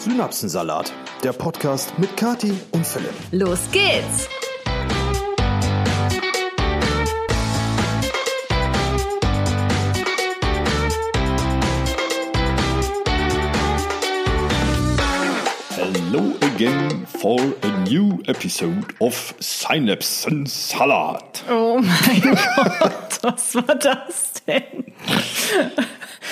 Synapsensalat, der Podcast mit Kati und Philipp. Los geht's! Hello again for a new episode of Synapsen Salat. Oh mein Gott, was war das denn?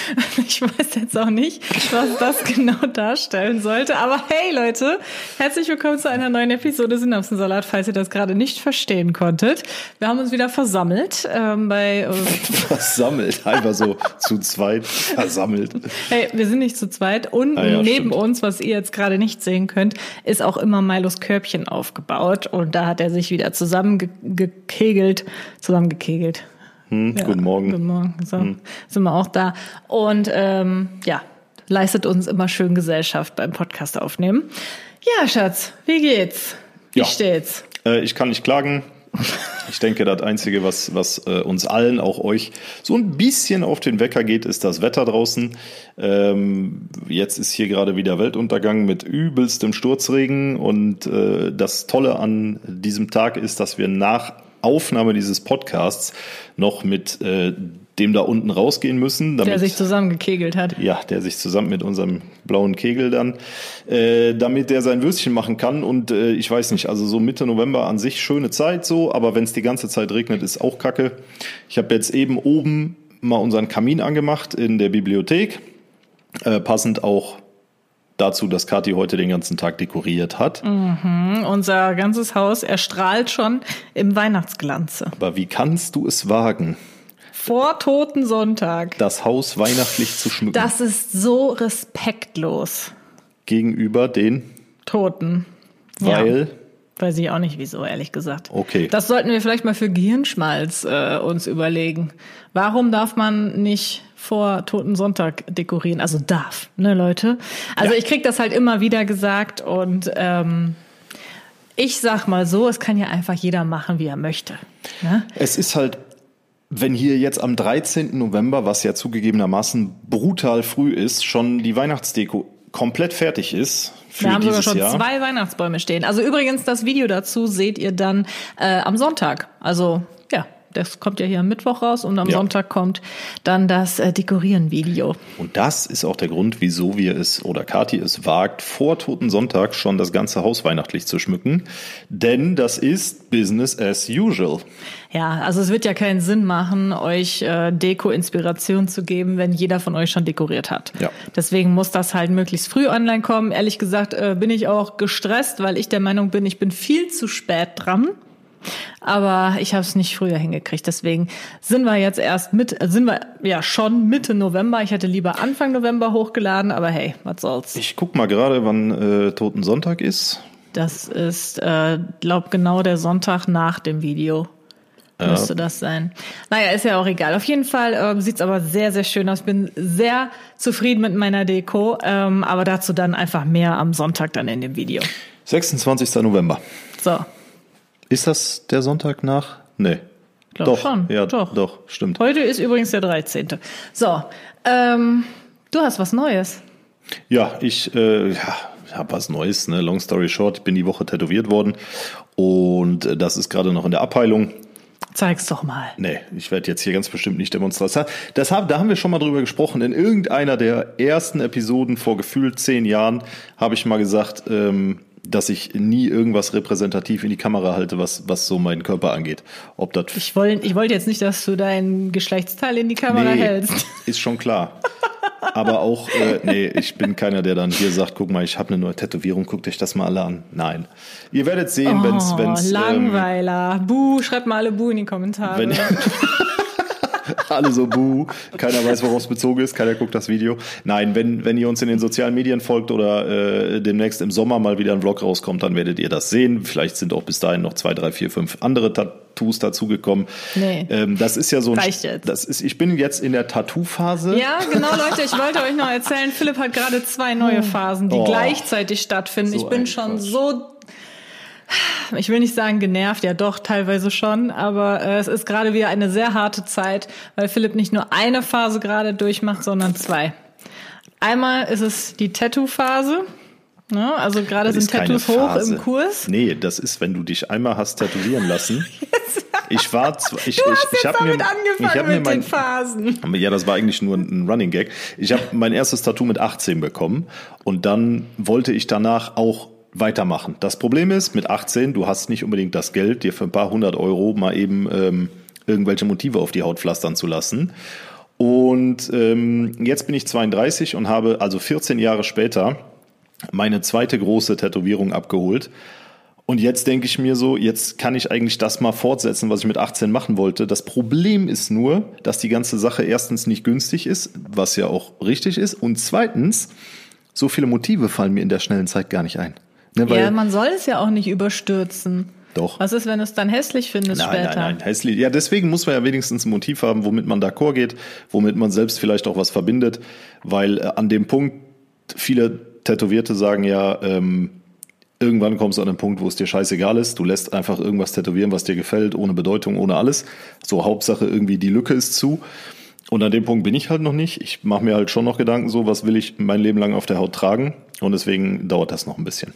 Ich weiß jetzt auch nicht, was das genau darstellen sollte. Aber hey Leute, herzlich willkommen zu einer neuen Episode Synapsensalat, falls ihr das gerade nicht verstehen konntet. Wir haben uns wieder versammelt ähm, bei... Äh, versammelt, einfach so zu zweit versammelt. Hey, wir sind nicht zu zweit. Und ah ja, neben stimmt. uns, was ihr jetzt gerade nicht sehen könnt, ist auch immer Milos Körbchen aufgebaut. Und da hat er sich wieder zusammengekegelt, zusammengekegelt hm, ja, guten Morgen. Guten Morgen. So, hm. sind wir auch da. Und ähm, ja, leistet uns immer schön Gesellschaft beim Podcast aufnehmen. Ja, Schatz, wie geht's? Wie ja. steht's? Äh, ich kann nicht klagen. Ich denke, das Einzige, was, was äh, uns allen, auch euch, so ein bisschen auf den Wecker geht, ist das Wetter draußen. Ähm, jetzt ist hier gerade wieder Weltuntergang mit übelstem Sturzregen und äh, das Tolle an diesem Tag ist, dass wir nach Aufnahme dieses Podcasts noch mit äh, dem da unten rausgehen müssen. Damit, der sich zusammengekegelt hat. Ja, der sich zusammen mit unserem blauen Kegel dann, äh, damit der sein Würstchen machen kann. Und äh, ich weiß nicht, also so Mitte November an sich schöne Zeit so, aber wenn es die ganze Zeit regnet, ist auch Kacke. Ich habe jetzt eben oben mal unseren Kamin angemacht in der Bibliothek. Äh, passend auch dazu, dass Kathi heute den ganzen Tag dekoriert hat. Mhm, unser ganzes Haus erstrahlt schon im Weihnachtsglanze. Aber wie kannst du es wagen? Vor Toten Sonntag. Das Haus weihnachtlich zu schmücken. Das ist so respektlos. Gegenüber den Toten. Weil. Ja. Weiß ich auch nicht wieso, ehrlich gesagt. Okay. Das sollten wir vielleicht mal für Gehirnschmalz äh, uns überlegen. Warum darf man nicht vor Toten Sonntag dekorieren? Also darf, ne Leute? Also ja. ich krieg das halt immer wieder gesagt und ähm, ich sag mal so, es kann ja einfach jeder machen, wie er möchte. Ne? Es ist halt wenn hier jetzt am 13. November, was ja zugegebenermaßen brutal früh ist, schon die Weihnachtsdeko komplett fertig ist. Für Wir haben sogar schon Jahr. zwei Weihnachtsbäume stehen. Also übrigens, das Video dazu seht ihr dann äh, am Sonntag. Also das kommt ja hier am Mittwoch raus und am ja. Sonntag kommt dann das äh, Dekorieren-Video. Und das ist auch der Grund, wieso wir es oder Kathi es wagt, vor Toten Sonntag schon das ganze Haus weihnachtlich zu schmücken. Denn das ist Business as usual. Ja, also es wird ja keinen Sinn machen, euch äh, Deko-Inspiration zu geben, wenn jeder von euch schon dekoriert hat. Ja. Deswegen muss das halt möglichst früh online kommen. Ehrlich gesagt äh, bin ich auch gestresst, weil ich der Meinung bin, ich bin viel zu spät dran. Aber ich habe es nicht früher hingekriegt. Deswegen sind wir jetzt erst mit, sind wir ja schon Mitte November. Ich hätte lieber Anfang November hochgeladen, aber hey, was soll's. Ich guck mal gerade, wann äh, Toten Sonntag ist. Das ist, äh, glaub genau der Sonntag nach dem Video. Ja. Müsste das sein. Naja, ist ja auch egal. Auf jeden Fall äh, sieht's aber sehr, sehr schön aus. Bin sehr zufrieden mit meiner Deko, ähm, aber dazu dann einfach mehr am Sonntag dann in dem Video. 26. November. So. Ist das der Sonntag nach? Nee. Glaub doch, schon. Ja, doch. doch, stimmt. Heute ist übrigens der 13. So, ähm, du hast was Neues. Ja, ich äh, ja, habe was Neues. Ne? Long story short, ich bin die Woche tätowiert worden und äh, das ist gerade noch in der Abheilung. Zeig's doch mal. Nee, ich werde jetzt hier ganz bestimmt nicht demonstrieren. Das, haben, da haben wir schon mal drüber gesprochen. In irgendeiner der ersten Episoden vor gefühlt zehn Jahren habe ich mal gesagt, ähm, dass ich nie irgendwas repräsentativ in die Kamera halte, was, was so meinen Körper angeht. Ob das ich wollte ich wollte jetzt nicht, dass du dein Geschlechtsteil in die Kamera nee, hältst. Ist schon klar. Aber auch, äh, nee, ich bin keiner, der dann hier sagt, guck mal, ich habe eine neue Tätowierung, guckt euch das mal alle an. Nein. Ihr werdet sehen, oh, wenn's, wenn's. Langweiler. Ähm, Buh, schreibt mal alle Buh in die Kommentare. Wenn, alle so buh, keiner weiß, worauf es bezogen ist, keiner guckt das Video. Nein, wenn, wenn ihr uns in den sozialen Medien folgt oder äh, demnächst im Sommer mal wieder ein Vlog rauskommt, dann werdet ihr das sehen. Vielleicht sind auch bis dahin noch zwei, drei, vier, fünf andere Tattoos dazugekommen. Nee. Ähm, das ist ja so ein. Reicht jetzt. Das ist, ich bin jetzt in der Tattoo-Phase. Ja, genau, Leute, ich wollte euch noch erzählen, Philipp hat gerade zwei neue Phasen, die oh, gleichzeitig stattfinden. So ich bin schon so ich will nicht sagen genervt, ja doch, teilweise schon, aber äh, es ist gerade wieder eine sehr harte Zeit, weil Philipp nicht nur eine Phase gerade durchmacht, sondern zwei. Einmal ist es die Tattoo-Phase. Ne? Also gerade sind Tattoos hoch im Kurs. Nee, das ist, wenn du dich einmal hast tätowieren lassen. Ich war zwar, ich, Du ich, hast ich jetzt habe mir, damit ich angefangen hab mir mit mein, den Phasen. ja, das war eigentlich nur ein Running Gag. Ich habe mein erstes Tattoo mit 18 bekommen und dann wollte ich danach auch weitermachen. Das Problem ist, mit 18, du hast nicht unbedingt das Geld, dir für ein paar hundert Euro mal eben ähm, irgendwelche Motive auf die Haut pflastern zu lassen. Und ähm, jetzt bin ich 32 und habe also 14 Jahre später meine zweite große Tätowierung abgeholt. Und jetzt denke ich mir so, jetzt kann ich eigentlich das mal fortsetzen, was ich mit 18 machen wollte. Das Problem ist nur, dass die ganze Sache erstens nicht günstig ist, was ja auch richtig ist. Und zweitens, so viele Motive fallen mir in der schnellen Zeit gar nicht ein. Ne, weil- Ja, man soll es ja auch nicht überstürzen. Doch. Was ist, wenn du es dann hässlich findest Nein, später? nein, nein, hässlich. Ja, deswegen muss man ja wenigstens ein Motiv haben, womit man d'accord geht, womit man selbst vielleicht auch was verbindet, weil äh, an dem Punkt, viele Tätowierte sagen ja, ähm, irgendwann kommst du an den Punkt, wo es dir scheißegal ist, du lässt einfach irgendwas tätowieren, was dir gefällt, ohne Bedeutung, ohne alles. So Hauptsache irgendwie die Lücke ist zu. Und an dem Punkt bin ich halt noch nicht. Ich mache mir halt schon noch Gedanken so, was will ich mein Leben lang auf der Haut tragen? Und deswegen dauert das noch ein bisschen.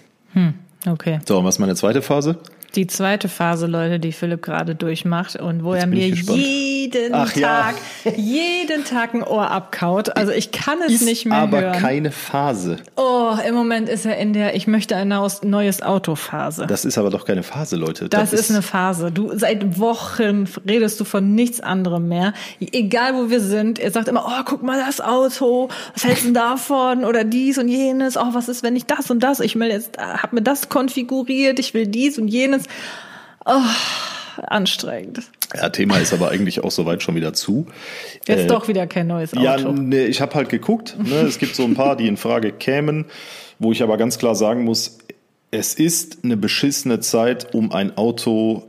Okay. So, und was ist meine zweite Phase? Die zweite Phase, Leute, die Philipp gerade durchmacht und wo er bin ich mir jeden Ach ja. Tag, jeden Tag ein Ohr abkaut. Also ich kann es nicht mehr aber hören. keine Phase. oh, im Moment ist er in der Ich möchte ein neues- Auto Phase. Das ist aber doch keine Phase, Leute. Das, ist eine Phase. Du seit Wochen redest du von nichts anderem mehr. Egal wo wir sind, er sagt immer, oh, guck mal das Auto, was hältst du davon oder dies und jenes. Oh, was ist, wenn ich das und das? Ich will jetzt, hab mir das konfiguriert, ich will dies und jenes. Oh, anstrengend. Ja, Thema ist aber eigentlich auch soweit schon wieder zu. Jetzt Äh, doch wieder kein neues Auto. Ja, nee, ich habe halt geguckt. Ne? Es gibt so ein paar, die in Frage kämen, wo ich aber ganz klar sagen muss, es ist eine beschissene Zeit, um ein Auto,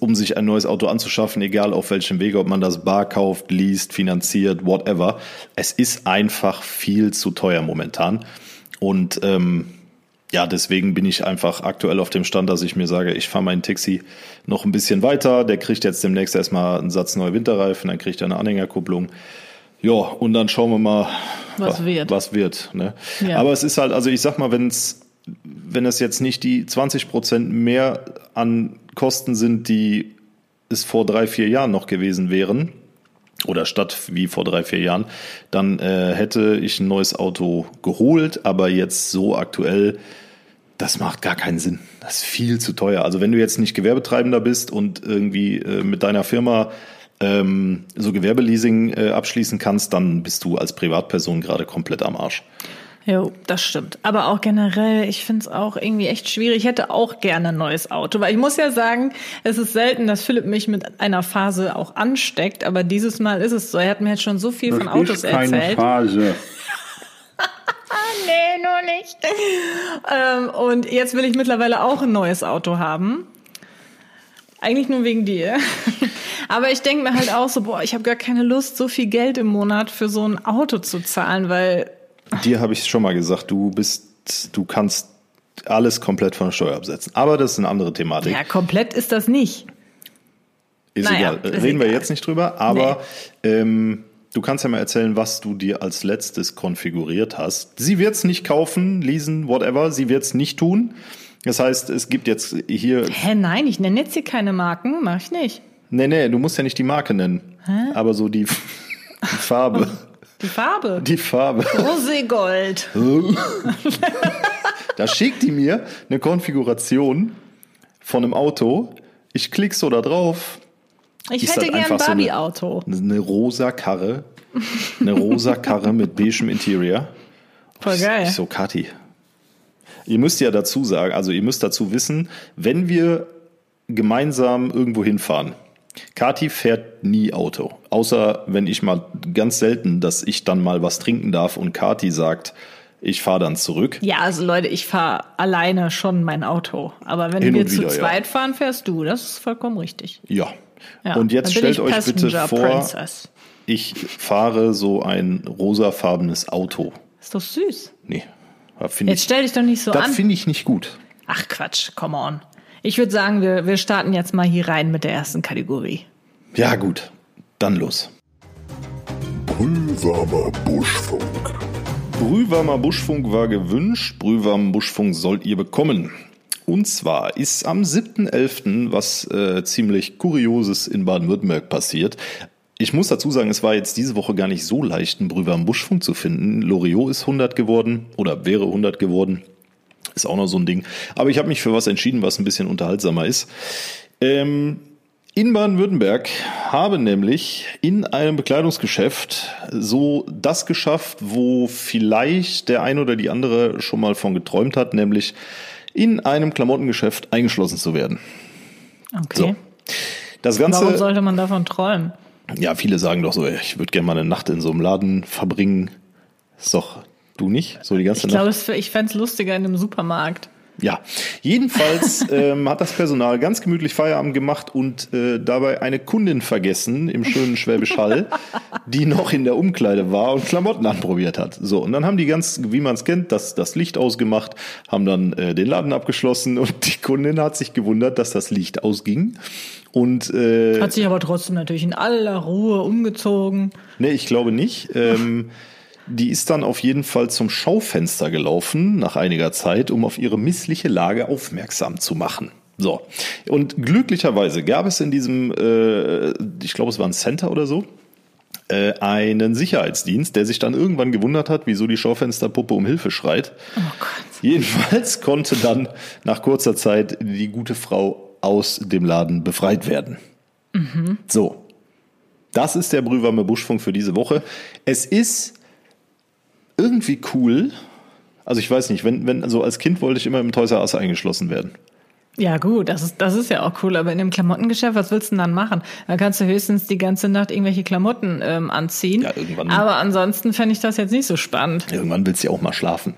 um sich ein neues Auto anzuschaffen, egal auf welchem Wege, ob man das bar kauft, liest, finanziert, whatever. Es ist einfach viel zu teuer momentan. Und ähm, ja, deswegen bin ich einfach aktuell auf dem Stand, dass ich mir sage, ich fahre meinen Taxi noch ein bisschen weiter. Der kriegt jetzt demnächst erstmal einen Satz neue Winterreifen, dann kriegt er eine Anhängerkupplung. Ja, und dann schauen wir mal, Was wa- wird. Was wird ne? Ja. Aber es ist halt, also ich sag mal, wenn's, wenn es jetzt nicht die 20 Prozent mehr an Kosten sind, die es vor drei, vier Jahren noch gewesen wären, oder statt wie vor drei, vier Jahren, dann äh, hätte ich ein neues Auto geholt, aber jetzt so aktuell, das macht gar keinen Sinn. Das ist viel zu teuer. Also wenn du jetzt nicht Gewerbetreibender bist und irgendwie äh, mit deiner Firma ähm, so Gewerbeleasing äh, abschließen kannst, dann bist du als Privatperson gerade komplett am Arsch. Jo, das stimmt. Aber auch generell, ich finde es auch irgendwie echt schwierig. Ich hätte auch gerne ein neues Auto, weil ich muss ja sagen, es ist selten, dass Philipp mich mit einer Phase auch ansteckt, aber dieses Mal ist es so. Er hat mir jetzt schon so viel von Autos erzählt. Phase. Nee, nur nicht. ähm, und jetzt will ich mittlerweile auch ein neues Auto haben. Eigentlich nur wegen dir. Aber ich denke mir halt auch so, boah, ich habe gar keine Lust, so viel Geld im Monat für so ein Auto zu zahlen, weil Dir habe ich schon mal gesagt, du bist, du kannst alles komplett von der Steuer absetzen. Aber das ist eine andere Thematik. ja, komplett ist das nicht. Ist Naja, egal. ist Reden wir egal. jetzt nicht drüber, aber ähm, du kannst ja mal erzählen, was du dir als letztes konfiguriert hast. Sie wird es nicht kaufen, leasen, whatever. Sie wird es nicht tun. Das heißt, es gibt jetzt hier. Hä, nein, ich nenne jetzt hier keine Marken, mach ich nicht. Nee, nee, du musst ja nicht die Marke nennen. Aber so die, die Farbe. Die Farbe. Die Farbe. Roségold. Da schickt die mir eine Konfiguration von einem Auto. Ich klick so da drauf. Ich Ist hätte das gern ein einfach so eine- Barbie-Auto. Eine rosa Karre. Eine rosa Karre mit beigem Interior. Voll geil. Ich so, Kathi. Ihr müsst ja dazu sagen, also ihr müsst dazu wissen, wenn wir gemeinsam irgendwo hinfahren, Kathi fährt nie Auto. Außer wenn ich mal ganz selten, dass ich dann mal was trinken darf und Kathi sagt, ich fahre dann zurück. Ja, also Leute, ich fahre alleine schon mein Auto. Aber wenn Hin wir und zu wieder, ja. zweit fahren, fährst du. Das ist vollkommen richtig. Ja. Ja, und jetzt stellt euch bitte vor, Princess. ich fahre so ein rosafarbenes Auto. Ist doch süß. Nee, das Jetzt ich, stell dich doch nicht so das an. finde ich nicht gut. Ach Quatsch, come on. Ich würde sagen, wir, wir starten jetzt mal hier rein mit der ersten Kategorie. Ja gut, dann los. Brühwarmer Buschfunk. Brühwarmer Buschfunk war gewünscht. Brühwarmen Buschfunk sollt ihr bekommen. Und zwar ist am 7.11. was äh, ziemlich Kurioses in Baden-Württemberg passiert. Ich muss dazu sagen, es war jetzt diese Woche gar nicht so leicht, einen Brühwarmen Buschfunk zu finden. Loriot ist 100 geworden oder wäre 100 geworden. Ist auch noch so ein Ding. Aber ich habe mich für was entschieden, was ein bisschen unterhaltsamer ist. Ähm, in Baden-Württemberg habe nämlich in einem Bekleidungsgeschäft so das geschafft, wo vielleicht der ein oder die andere schon mal von geträumt hat, nämlich in einem Klamottengeschäft eingeschlossen zu werden. Okay. So. Das Ganze. Warum sollte man davon träumen? Ja, viele sagen doch so, ich würde gerne mal eine Nacht in so einem Laden verbringen. Ist doch du nicht? So die ganze Ich Nacht. glaube, ich fände es lustiger in einem Supermarkt. Ja, jedenfalls ähm, hat das Personal ganz gemütlich Feierabend gemacht und äh, dabei eine Kundin vergessen im schönen Schwäbisch Hall, die noch in der Umkleide war und Klamotten anprobiert hat. So, und dann haben die ganz, wie man es kennt, das, das Licht ausgemacht, haben dann äh, den Laden abgeschlossen und die Kundin hat sich gewundert, dass das Licht ausging. Und äh, Hat sich aber trotzdem natürlich in aller Ruhe umgezogen. Nee, ich glaube nicht. Ähm, die ist dann auf jeden Fall zum Schaufenster gelaufen nach einiger Zeit, um auf ihre missliche Lage aufmerksam zu machen. So. Und glücklicherweise gab es in diesem, äh, ich glaube, es war ein Center oder so, äh, einen Sicherheitsdienst, der sich dann irgendwann gewundert hat, wieso die Schaufensterpuppe um Hilfe schreit. Oh Gott. Jedenfalls konnte dann nach kurzer Zeit die gute Frau aus dem Laden befreit werden. So. Das ist der Brühwarme Buschfunk für diese Woche. Es ist irgendwie cool. Also ich weiß nicht, wenn, wenn, also als Kind wollte ich immer im Toys R Us eingeschlossen werden. Ja, gut, das ist, das ist ja auch cool. Aber in einem Klamottengeschäft, was willst du denn dann machen? Da kannst du höchstens die ganze Nacht irgendwelche Klamotten ähm, anziehen. Ja, irgendwann- Aber ansonsten fände ich das jetzt nicht so spannend. Irgendwann willst du ja auch mal schlafen.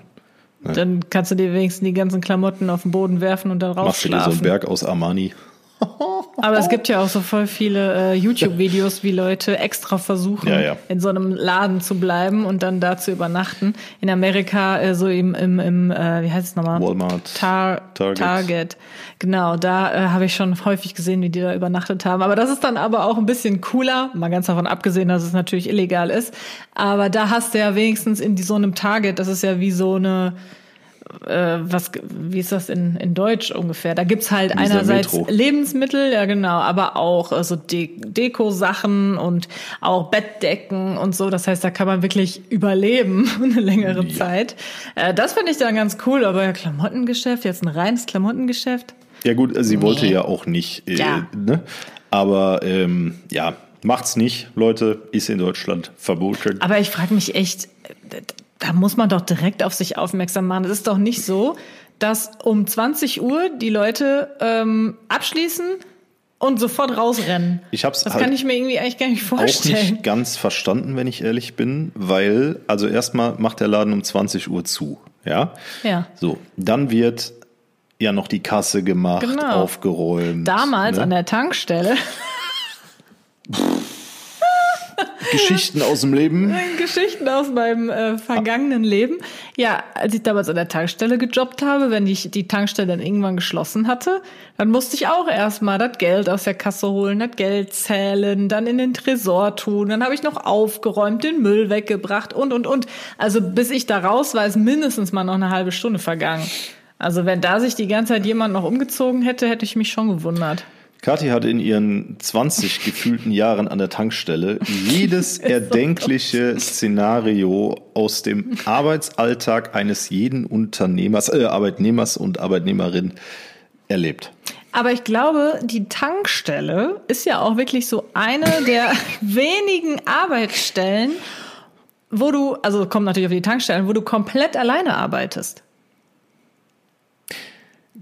Dann kannst du dir wenigstens die ganzen Klamotten auf den Boden werfen und dann Machst du dir so einen rausschlafen. Berg aus Armani. Aber es gibt ja auch so voll viele äh, YouTube-Videos, wie Leute extra versuchen, Ja, ja. in so einem Laden zu bleiben und dann da zu übernachten. In Amerika, äh, so im, im, im äh, wie heißt es nochmal? Walmart, Tar Target. Target. Genau, da äh, habe ich schon häufig gesehen, wie die da übernachtet haben. Aber das ist dann aber auch ein bisschen cooler, mal ganz davon abgesehen, dass es natürlich illegal ist. Aber da hast du ja wenigstens in so einem Target, das ist ja wie so eine äh, was, wie ist das in, in Deutsch ungefähr? Da gibt's halt einerseits Metro. Lebensmittel, ja genau, aber auch äh, so De Deko-Sachen und auch Bettdecken und so. Das heißt, da kann man wirklich überleben eine längere Ja. Zeit. Äh, das finde ich dann ganz cool, aber ja, Klamottengeschäft, jetzt ein reines Klamottengeschäft. Ja gut, sie wollte ja auch nicht, äh, Ja. ne? Aber ähm, ja, macht's nicht, Leute, ist in Deutschland verboten. Aber ich frage mich echt, da muss man doch direkt auf sich aufmerksam machen. Es ist doch nicht so, dass um 20 Uhr die Leute ähm, abschließen und sofort rausrennen. Ich hab's das halt kann ich mir irgendwie eigentlich gar nicht auch vorstellen. nicht ganz verstanden, wenn ich ehrlich bin, weil, also erstmal macht der Laden um 20 Uhr zu, ja? Ja. So, dann wird ja noch die Kasse gemacht, Genau. aufgeräumt. Damals ne? an der Tankstelle, Geschichten aus dem Leben. Geschichten aus meinem äh, vergangenen Leben. Ja, als ich damals an der Tankstelle gejobbt habe, wenn ich die Tankstelle dann irgendwann geschlossen hatte, dann musste ich auch erstmal das Geld aus der Kasse holen, das Geld zählen, dann in den Tresor tun, dann habe ich noch aufgeräumt, den Müll weggebracht und und und. Also bis ich da raus war, ist mindestens mal noch eine halbe Stunde vergangen. Also wenn da sich die ganze Zeit jemand noch umgezogen hätte, hätte ich mich schon gewundert. Kathi hat in ihren 20 gefühlten Jahren an der Tankstelle jedes erdenkliche Szenario aus dem Arbeitsalltag eines jeden Unternehmers, äh, Arbeitnehmers und Arbeitnehmerin erlebt. Aber ich glaube, die Tankstelle ist ja auch wirklich so eine der wenigen Arbeitsstellen, wo du, also kommt natürlich auf die Tankstellen, wo du komplett alleine arbeitest.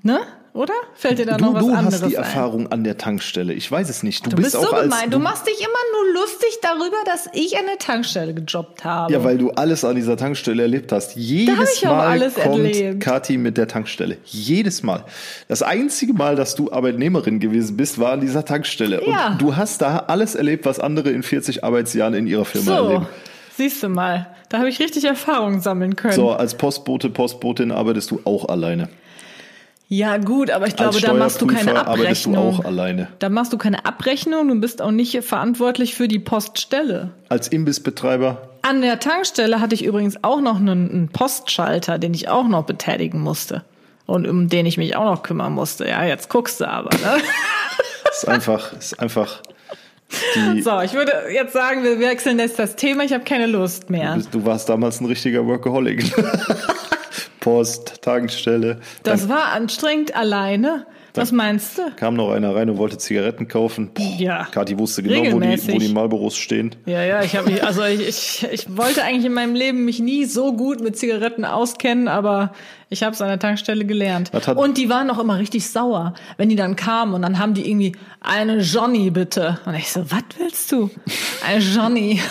Ne? Oder? Fällt dir da noch Du, was du anderes hast die ein? Erfahrung an der Tankstelle. Ich weiß es nicht. Du, Du bist, bist auch so als gemein. Du machst dich immer nur lustig darüber, dass ich an der Tankstelle gejobbt habe. ja, weil du alles an dieser Tankstelle erlebt hast. Jedes Mal alles kommt erlebt. Kathi mit der Tankstelle. Jedes Mal. Das einzige Mal, dass du Arbeitnehmerin gewesen bist, war an dieser Tankstelle. Ja. Und du hast da alles erlebt, was andere in 40 Arbeitsjahren in ihrer Firma so, erleben. siehst du mal. Da habe ich richtig Erfahrung sammeln können. So, als Postbote, Postbotin arbeitest du auch alleine. Ja, gut, aber ich glaube, da machst du keine arbeitest du Abrechnung. auch alleine. Da machst du keine Abrechnung, du bist auch nicht verantwortlich für die Poststelle. Als Imbissbetreiber An der Tankstelle hatte ich übrigens auch noch einen, einen Postschalter, den ich auch noch betätigen musste. Und um den ich mich auch noch kümmern musste. Ja, jetzt guckst du aber, ne? ist einfach, ist einfach. Die so, ich würde jetzt sagen, wir wechseln jetzt das Thema. Ich habe keine Lust mehr. Du, bist, du warst damals ein richtiger Workaholic. Post, Tankstelle. Das war anstrengend alleine. Was meinst du? Kam noch einer rein und wollte Zigaretten kaufen. Boah, ja. Kathi wusste genau, wo die, wo die Marlboros stehen. Ja, ja, ich habe mich, also ich, ich, ich wollte eigentlich in meinem Leben mich nie so gut mit Zigaretten auskennen, aber ich habe es an der Tankstelle gelernt. Und die waren auch immer richtig sauer, wenn die dann kamen und dann haben die irgendwie eine Johnny bitte. Und ich so, was willst du? Eine Johnny.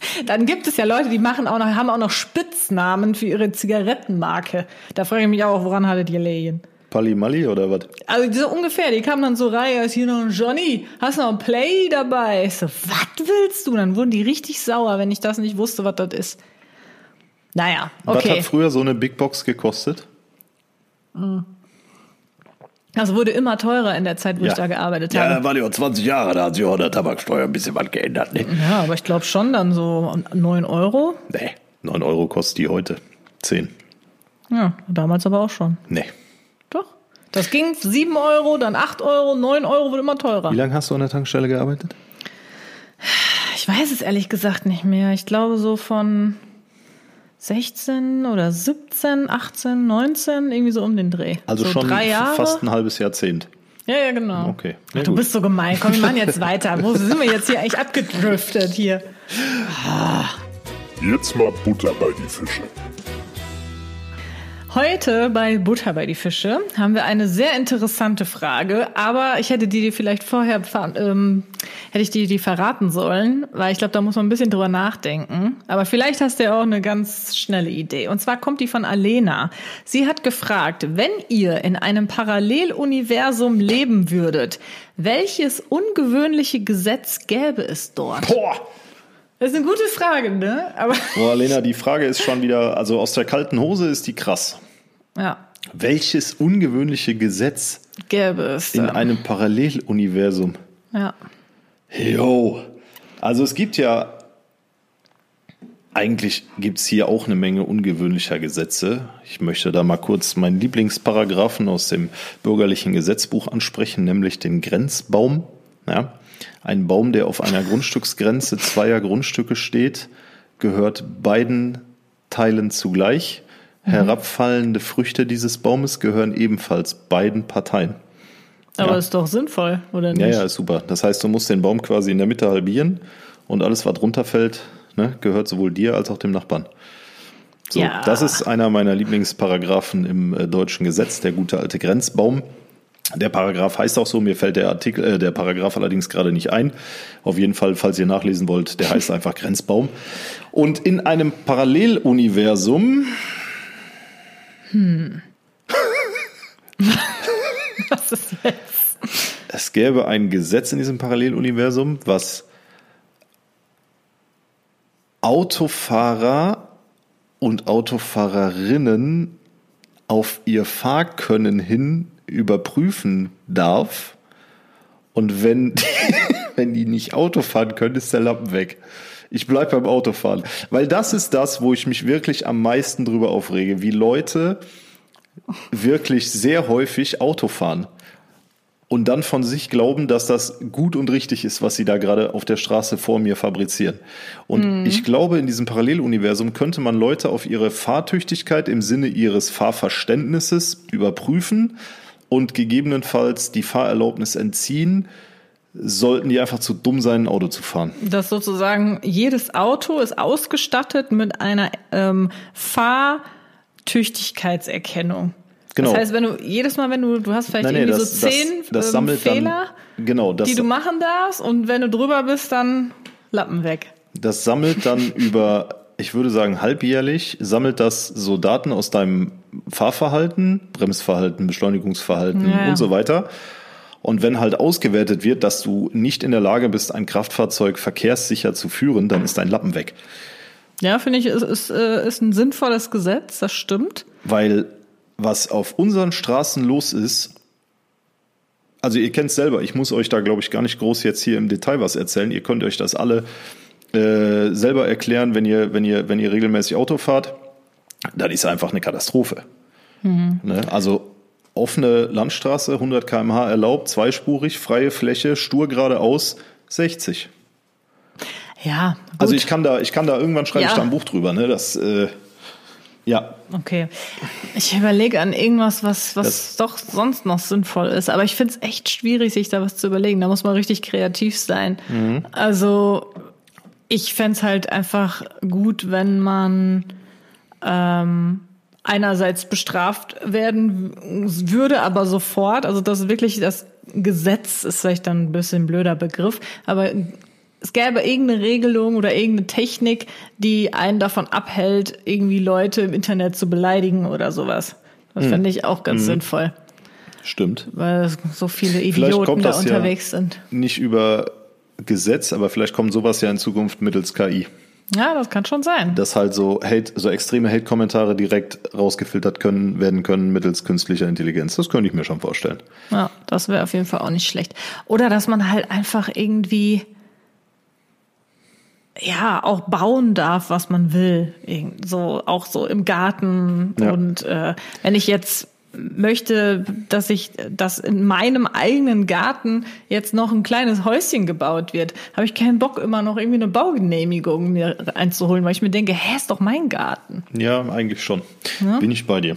Dann gibt es ja Leute, die machen auch noch, haben auch noch Spitznamen für ihre Zigarettenmarke. Da frage ich mich auch, woran hattet ihr Lehen? Pali oder was? Also so ungefähr, die kamen dann so rein, ist hier noch ein Johnny, hast du noch ein Play dabei? Ich so, was willst du? Dann wurden die richtig sauer, wenn ich das nicht wusste, was das ist. Naja, okay. Was hat früher so eine Big Box gekostet? Das wurde immer teurer in der Zeit, wo ja. ich da gearbeitet habe. Ja, da waren ja 20 Jahre, da hat sich auch der Tabaksteuer ein bisschen was geändert. Ne? Ja, aber ich glaube schon dann so 9 Euro. Nee, 9 Euro kostet die heute. 10. Ja, damals aber auch schon. Nee. Doch. Das ging 7 Euro, dann 8 Euro, 9 Euro wird immer teurer. Wie lange hast du an der Tankstelle gearbeitet? Ich weiß es ehrlich gesagt nicht mehr. Ich glaube so von 16 oder 17, 18, 19, irgendwie so um den Dreh. Also so schon drei Jahre. fast ein halbes Jahrzehnt. Ja, ja, genau. Okay. Ach, du gut. bist so gemein. Komm, wir machen jetzt weiter. Wo sind wir jetzt hier eigentlich abgedriftet hier? Jetzt mal Butter bei die Fische. Heute bei Butter bei die Fische haben wir eine sehr interessante Frage, aber ich hätte die dir vielleicht vorher ähm, hätte ich dir die verraten sollen, weil ich glaube, da muss man ein bisschen drüber nachdenken. Aber vielleicht hast du ja auch eine ganz schnelle Idee. Und zwar kommt die von Alena. Sie hat gefragt, wenn ihr in einem Paralleluniversum leben würdet, welches ungewöhnliche Gesetz gäbe es dort? Boah! Das ist eine gute Frage, ne? Aber Boah, Lena, die Frage ist schon wieder, also aus der kalten Hose ist die krass. Ja. Welches ungewöhnliche Gesetz gäbe es in einem Paralleluniversum? Ja. Jo. Also es gibt ja, eigentlich gibt es hier auch eine Menge ungewöhnlicher Gesetze. Ich möchte da mal kurz meinen Lieblingsparagraphen aus dem bürgerlichen Gesetzbuch ansprechen, nämlich den Grenzbaum. Ja. Ein Baum, der auf einer Grundstücksgrenze zweier Grundstücke steht, gehört beiden Teilen zugleich. Herabfallende Früchte dieses Baumes gehören ebenfalls beiden Parteien. Aber ja. ist doch sinnvoll, oder nicht? Ja, ja, ist super. Das heißt, du musst den Baum quasi in der Mitte halbieren und alles, was runterfällt, ne, gehört sowohl dir als auch dem Nachbarn. So, Ja. das ist einer meiner Lieblingsparagraphen im äh, deutschen Gesetz, der gute alte Grenzbaum. Der Paragraph heißt auch so, mir fällt der Artikel, äh, der Paragraph allerdings gerade nicht ein. Auf jeden Fall, falls ihr nachlesen wollt, der heißt einfach Grenzbaum. Und in einem Paralleluniversum Was ist jetzt? es gäbe ein Gesetz in diesem Paralleluniversum, was Autofahrer und Autofahrerinnen auf ihr Fahrkönnen hin überprüfen darf. Und wenn die, wenn die nicht Auto fahren können, ist der Lappen weg. Ich bleib beim Autofahren. Weil das ist das, wo ich mich wirklich am meisten drüber aufrege, wie Leute wirklich sehr häufig Auto fahren und dann von sich glauben, dass das gut und richtig ist, was sie da gerade auf der Straße vor mir fabrizieren. Und ich glaube, in diesem Paralleluniversum könnte man Leute auf ihre Fahrtüchtigkeit im Sinne ihres Fahrverständnisses überprüfen und gegebenenfalls die Fahrerlaubnis entziehen, sollten die einfach zu dumm sein, ein Auto zu fahren. Dass sozusagen jedes Auto ist ausgestattet mit einer ähm, Fahrtüchtigkeitserkennung. Genau. Das heißt, wenn du jedes Mal, wenn du, du hast vielleicht Nein, irgendwie das- so das- zehn das ähm, sammelt dann- Fehler, Genau, das, die du machen darfst und wenn du drüber bist, dann Lappen weg. das sammelt dann über, ich würde sagen, halbjährlich, sammelt das so Daten aus deinem Fahrverhalten, Bremsverhalten, Beschleunigungsverhalten Ja, ja. und so weiter. Und wenn halt ausgewertet wird, dass du nicht in der Lage bist, ein Kraftfahrzeug verkehrssicher zu führen, dann ist dein Lappen weg. Ja, finde ich, ist, ist, äh, ist ein sinnvolles Gesetz, das stimmt. Weil was auf unseren Straßen los ist, also ihr kennt es selber, ich muss euch da, glaube ich, gar nicht groß jetzt hier im Detail was erzählen. Ihr könnt euch das alle äh, selber erklären, wenn ihr, wenn ihr, wenn ihr regelmäßig Auto fahrt, das ist einfach eine Katastrophe. Ne? Also offene Landstraße, 100 km/h erlaubt, zweispurig, freie Fläche, stur geradeaus, 60. Ja, gut. Also ich kann da, ich kann da irgendwann schreibe ich Ja. da ein Buch drüber. Ne? Das, äh, ja, Okay. Ich überlege an irgendwas, was, was doch sonst noch sinnvoll ist. Aber ich finde es echt schwierig, sich da was zu überlegen. Da muss man richtig kreativ sein. Also ich fände es halt einfach gut, wenn man ähm, einerseits bestraft werden würde, aber sofort. Also das wirklich das Gesetz ist vielleicht dann ein bisschen ein blöder Begriff, aber es gäbe irgendeine Regelung oder irgendeine Technik, die einen davon abhält, irgendwie Leute im Internet zu beleidigen oder sowas. Das fände ich auch ganz sinnvoll, stimmt. weil so viele Idioten da das ja unterwegs sind. nicht über Gesetz, aber vielleicht kommt sowas ja in Zukunft mittels KI. Ja, das kann schon sein. Dass halt so Hate, so extreme Hate-Kommentare direkt rausgefiltert können, werden können mittels künstlicher Intelligenz. Das könnte ich mir schon vorstellen. Ja, das wäre auf jeden Fall auch nicht schlecht. Oder dass man halt einfach irgendwie ja auch bauen darf, was man will, so auch so im Garten Ja. und äh, wenn ich jetzt möchte, dass ich, dass in meinem eigenen Garten jetzt noch ein kleines Häuschen gebaut wird, habe ich keinen Bock immer noch irgendwie eine Baugenehmigung mir einzuholen, weil ich mir denke, hä, ist doch mein Garten. Ja, eigentlich schon. Bin ich bei dir.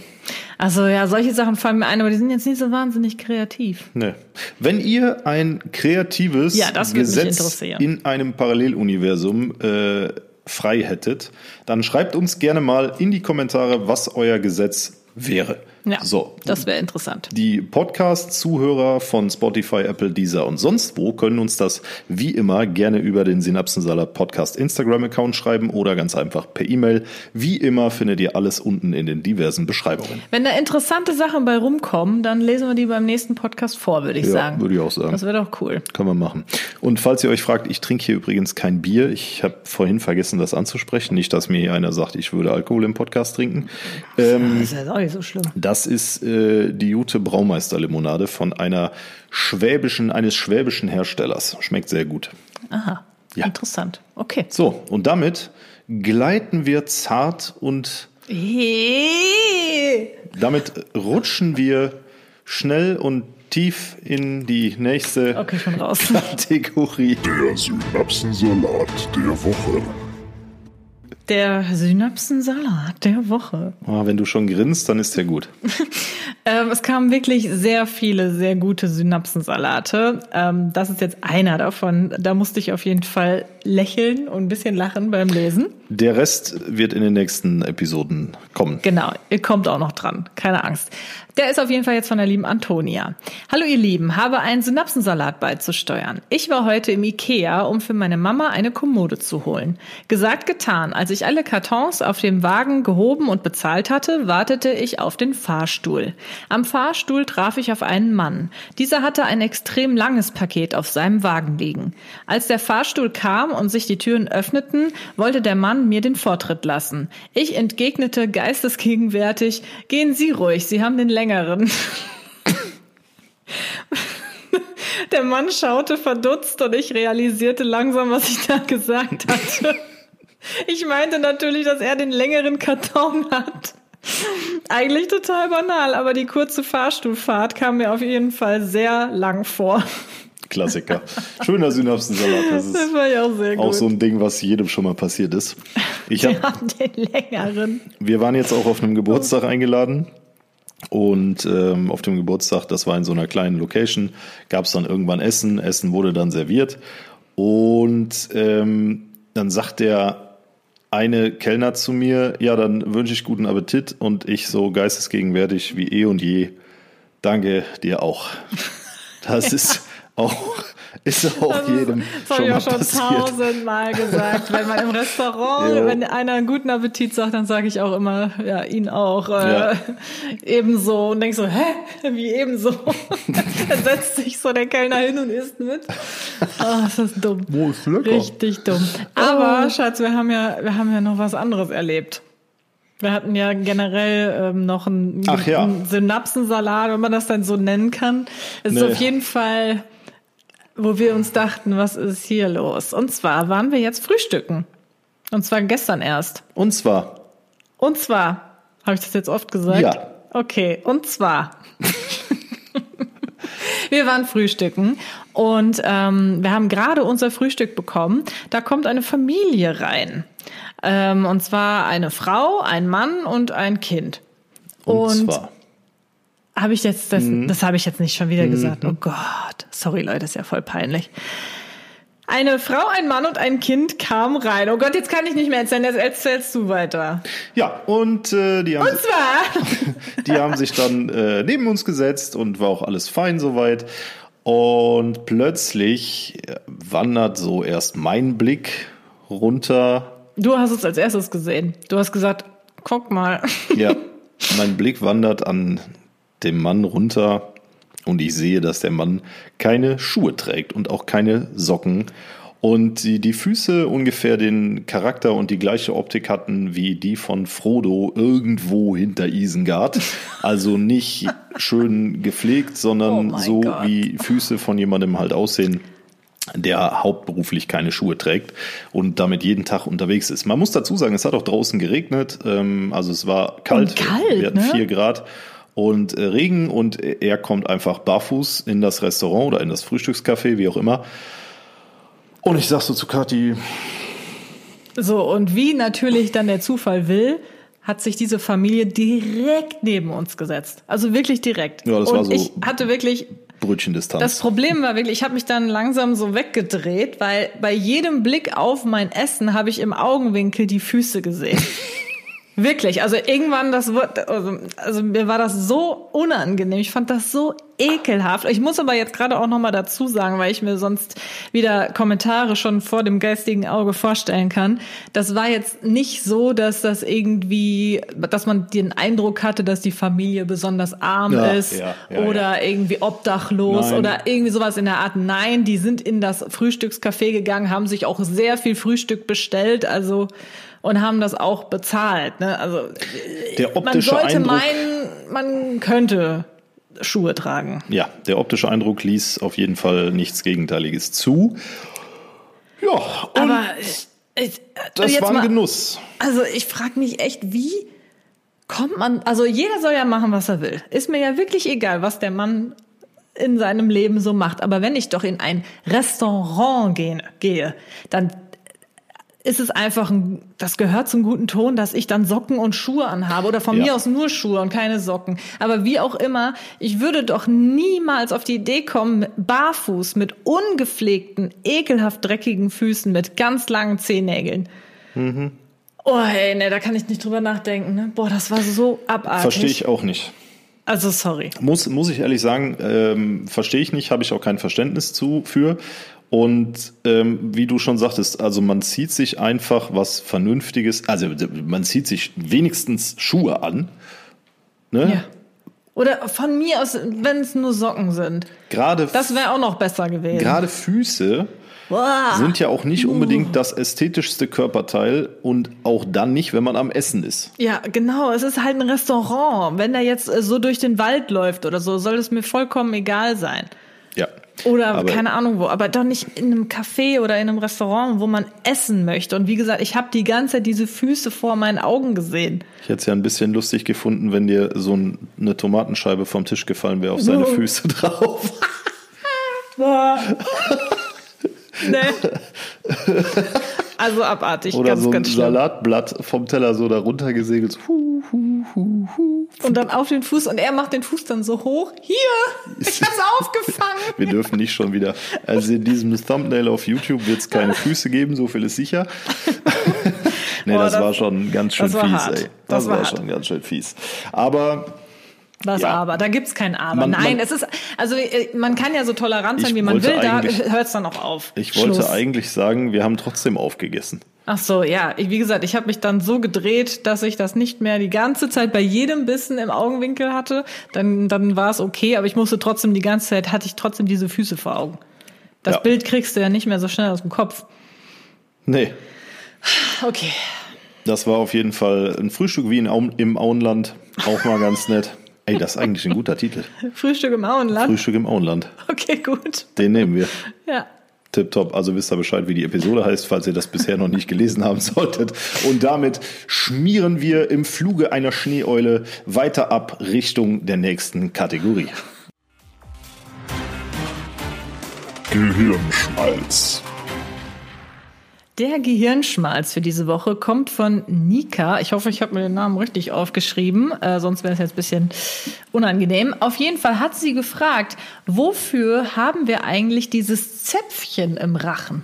Also ja, solche Sachen fallen mir ein, aber die sind jetzt nicht so wahnsinnig kreativ. Nee. Wenn ihr ein kreatives Ja, Gesetz in einem Paralleluniversum äh, frei hättet, dann schreibt uns gerne mal in die Kommentare, was euer Gesetz wäre. Ja, So, das wäre interessant. Die Podcast-Zuhörer von Spotify, Apple, Deezer und sonst wo können uns das wie immer gerne über den Synapsensalat Podcast Instagram-Account schreiben oder ganz einfach per E-Mail. Wie immer findet ihr alles unten in den diversen Beschreibungen. Wenn da interessante Sachen bei rumkommen, dann lesen wir die beim nächsten Podcast vor, würde ich Ja, sagen. würde ich auch sagen. Das wäre doch cool. Können wir machen. Und falls ihr euch fragt, ich trinke hier übrigens kein Bier. Ich habe vorhin vergessen, das anzusprechen. Nicht, dass mir hier einer sagt, ich würde Alkohol im Podcast trinken. Ähm, Das ist ja auch nicht so schlimm. das ist äh, die Jute Braumeister-Limonade von einer schwäbischen, eines schwäbischen Herstellers. Schmeckt sehr gut. Aha, Ja. interessant. Okay. So, und damit gleiten wir zart und Hey. damit rutschen wir schnell und tief in die nächste Okay, schon raus. Kategorie. Der Synapsensalat der Woche. Der Synapsensalat der Woche. Ah, wenn du schon grinst, dann ist der gut. Ähm, es kamen wirklich sehr viele, sehr gute Synapsensalate. Ähm, das ist jetzt einer davon. Da musste ich auf jeden Fall lächeln und ein bisschen lachen beim Lesen. Der Rest wird in den nächsten Episoden kommen. Genau, ihr kommt auch noch dran, keine Angst. Der ist auf jeden Fall jetzt von der lieben Antonia. Hallo ihr Lieben, habe einen Synapsensalat beizusteuern. Ich war heute im Ikea, um für meine Mama eine Kommode zu holen. Gesagt, getan. Als ich alle Kartons auf dem Wagen gehoben und bezahlt hatte, wartete ich auf den Fahrstuhl. Am Fahrstuhl traf ich auf einen Mann. Dieser hatte ein extrem langes Paket auf seinem Wagen liegen. Als der Fahrstuhl kam und sich die Türen öffneten, wollte der Mann mir den Vortritt lassen. Ich entgegnete geistesgegenwärtig, gehen Sie ruhig, Sie haben den längeren. Der Mann schaute verdutzt und ich realisierte langsam, was ich da gesagt hatte. Ich meinte natürlich, dass er den längeren Karton hat. Eigentlich total banal, aber die kurze Fahrstuhlfahrt kam mir auf jeden Fall sehr lang vor. Klassiker. Schöner Synapsensalat. Das Das ist war ja auch sehr gut. auch so ein Ding, was jedem schon mal passiert ist. Ich Wir hab, haben den längeren. wir waren jetzt auch auf einem Geburtstag eingeladen. Und ähm, auf dem Geburtstag, das war in so einer kleinen Location, gab es dann irgendwann Essen. Essen wurde dann serviert. Und ähm, dann sagt der eine Kellner zu mir, ja, dann wünsche ich guten Appetit. Und ich so geistesgegenwärtig wie eh und je, danke dir auch. Das ist auch, ist auch jedem Das habe schon ich mal schon tausendmal gesagt. Wenn man im Restaurant, wenn einer einen guten Appetit sagt, dann sage ich auch immer, ja, ihn auch. Äh, Ja. Ebenso. Und denk so, hä? Wie ebenso? dann setzt sich so der Kellner hin und isst mit. Das ist dumm. Wo ist lecker? Richtig dumm. Aber, Schatz, wir haben ja, wir haben ja noch was anderes erlebt. Wir hatten ja generell ähm, noch einen, Ach ja. einen Synapsensalat, wenn man das dann so nennen kann. Es ist Nee. auf jeden Fall wo wir uns dachten, was ist hier los? Und zwar waren wir jetzt frühstücken. Und zwar gestern erst. Und zwar, Und zwar, habe ich das jetzt oft gesagt? Ja. Okay, und zwar. wir waren frühstücken und ähm, wir haben gerade unser Frühstück bekommen. Da kommt eine Familie rein. Ähm, und zwar eine Frau, ein Mann und ein Kind. und, Und- zwar. Habe ich jetzt das, Mhm. das habe ich jetzt nicht schon wieder gesagt. Oh Gott, sorry Leute, ist ja voll peinlich. Eine Frau, ein Mann und ein Kind kamen rein. Oh Gott, jetzt kann ich nicht mehr erzählen. Jetzt erzählst du weiter. Ja, und äh, die, haben, Und zwar, die haben sich dann äh, neben uns gesetzt und war auch alles fein soweit. Und plötzlich äh, wandert so erst mein Blick runter. du hast es als erstes gesehen. Du hast gesagt, guck mal. Ja, mein Blick wandert an dem Mann runter und ich sehe, dass der Mann keine Schuhe trägt und auch keine Socken. Und die, die Füße ungefähr den Charakter und die gleiche Optik hatten wie die von Frodo irgendwo hinter Isengard. Also nicht schön gepflegt, Oh sondern mein so Gott. wie Füße von jemandem halt aussehen, der hauptberuflich keine Schuhe trägt und damit jeden Tag unterwegs ist. Man muss dazu sagen, es hat auch draußen geregnet, ähm, also es war kalt, Und kalt, wir hatten ne? vier Grad und äh, Regen und er kommt einfach barfuß in das Restaurant oder in das Frühstückscafé, wie auch immer. Und ich sag so zu Kathi, So, und wie natürlich dann der Zufall will, hat sich diese Familie direkt neben uns gesetzt. Also wirklich direkt. Ja, das und war so- ich hatte wirklich Brötchendistanz. Das Problem war wirklich, ich habe mich dann langsam so weggedreht, weil bei jedem Blick auf mein Essen habe ich im Augenwinkel die Füße gesehen. Wirklich, also irgendwann das wird, also, also mir war das so unangenehm. Ich fand das so ekelhaft. Ich muss aber jetzt gerade auch noch mal dazu sagen, weil ich mir sonst wieder Kommentare schon vor dem geistigen Auge vorstellen kann. Das war jetzt nicht so, dass das irgendwie, dass man den Eindruck hatte, dass die Familie besonders arm Ja, ist ja, ja, oder irgendwie obdachlos Nein. oder irgendwie sowas in der Art. Nein, die sind in das Frühstückscafé gegangen, haben sich auch sehr viel Frühstück bestellt, also und haben das auch bezahlt. Ne? Also der man optische sollte Eindruck, meinen, man könnte Schuhe tragen. ja, der optische Eindruck ließ auf jeden Fall nichts Gegenteiliges zu. Ja, und Aber ich, das jetzt war ein mal, Genuss. Also ich frage mich echt, wie kommt man, also jeder soll ja machen, was er will. Ist mir ja wirklich egal, was der Mann in seinem Leben so macht. Aber wenn ich doch in ein Restaurant gehe, gehe dann ist es einfach, ein, das gehört zum guten Ton, dass ich dann Socken und Schuhe anhabe oder von Ja. mir aus nur Schuhe und keine Socken. Aber wie auch immer, ich würde doch niemals auf die Idee kommen, barfuß mit ungepflegten, ekelhaft dreckigen Füßen mit ganz langen Zehennägeln. Oh, ey, ne, da kann ich nicht drüber nachdenken. Ne? Boah, das war so abartig. Verstehe ich auch nicht. Also sorry. Muss, muss ich ehrlich sagen, ähm, verstehe ich nicht, habe ich auch kein Verständnis zu für. Und ähm, wie du schon sagtest, also man zieht sich einfach was Vernünftiges, also man zieht sich wenigstens Schuhe an. Ne? Ja. Oder von mir aus, wenn es nur Socken sind. Gerade, Das wäre auch noch besser gewesen. gerade Füße Boah. sind ja auch nicht unbedingt das ästhetischste Körperteil und auch dann nicht, wenn man am Essen ist. Ja, genau. Es ist halt ein Restaurant. Wenn er jetzt äh, so durch den Wald läuft oder so, soll es mir vollkommen egal sein. Ja. Oder Aber- keine Ahnung wo, aber doch nicht in einem Café oder in einem Restaurant, wo man essen möchte. Und wie gesagt, ich habe die ganze Zeit diese Füße vor meinen Augen gesehen. Ich hätte es ja ein bisschen lustig gefunden, wenn dir so ein, eine Tomatenscheibe vom Tisch gefallen wäre auf seine Oh. Füße drauf. Nee. Also abartig, Oder ganz, so ein. Salatblatt vom Teller so darunter gesegelt. so Hu, hu, hu, hu. Und dann auf den Fuß und er macht den Fuß dann so hoch. Hier, ich hab's aufgefangen. Wir dürfen nicht schon wieder. Also in diesem Thumbnail auf YouTube wird es keine Füße geben, so viel ist sicher. nee, Boah, das, das- war schon ganz schön fies, hart. ey. Das, Das war, war schon ganz schön fies. Aber Was Ja. aber? Da gibt's kein Aber. Man- Nein, man- es ist, also äh, man kann ja so tolerant sein, wie man wollte will, da hört's dann auch auf. ich wollte Schluss. eigentlich sagen, wir haben trotzdem aufgegessen. Ach so, ja. Ich, wie gesagt, ich habe mich dann so gedreht, dass ich das nicht mehr die ganze Zeit bei jedem Bissen im Augenwinkel hatte. Dann, dann war es okay, aber ich musste trotzdem die ganze Zeit, hatte ich trotzdem diese Füße vor Augen. Das Ja. Bild kriegst du ja nicht mehr so schnell aus dem Kopf. Nee, Okay. das war auf jeden Fall ein Frühstück wie in im Auenland. Auch mal ganz nett. Ey, das ist eigentlich ein guter Titel. Frühstück im Auenland? Frühstück im Auenland. Okay, gut. Den nehmen wir. Ja. Tipptopp. Also wisst ihr Bescheid, wie die Episode heißt, falls ihr das bisher noch nicht gelesen haben solltet. Und damit schmieren wir im Fluge einer Schneeeule weiter ab Richtung der nächsten Kategorie. Gehirnschmalz. Der Gehirnschmalz für diese Woche kommt von Nika. Ich hoffe, ich habe mir den Namen richtig aufgeschrieben, äh, sonst wäre es jetzt ein bisschen unangenehm. Auf jeden Fall hat sie gefragt, wofür haben wir eigentlich dieses Zäpfchen im Rachen?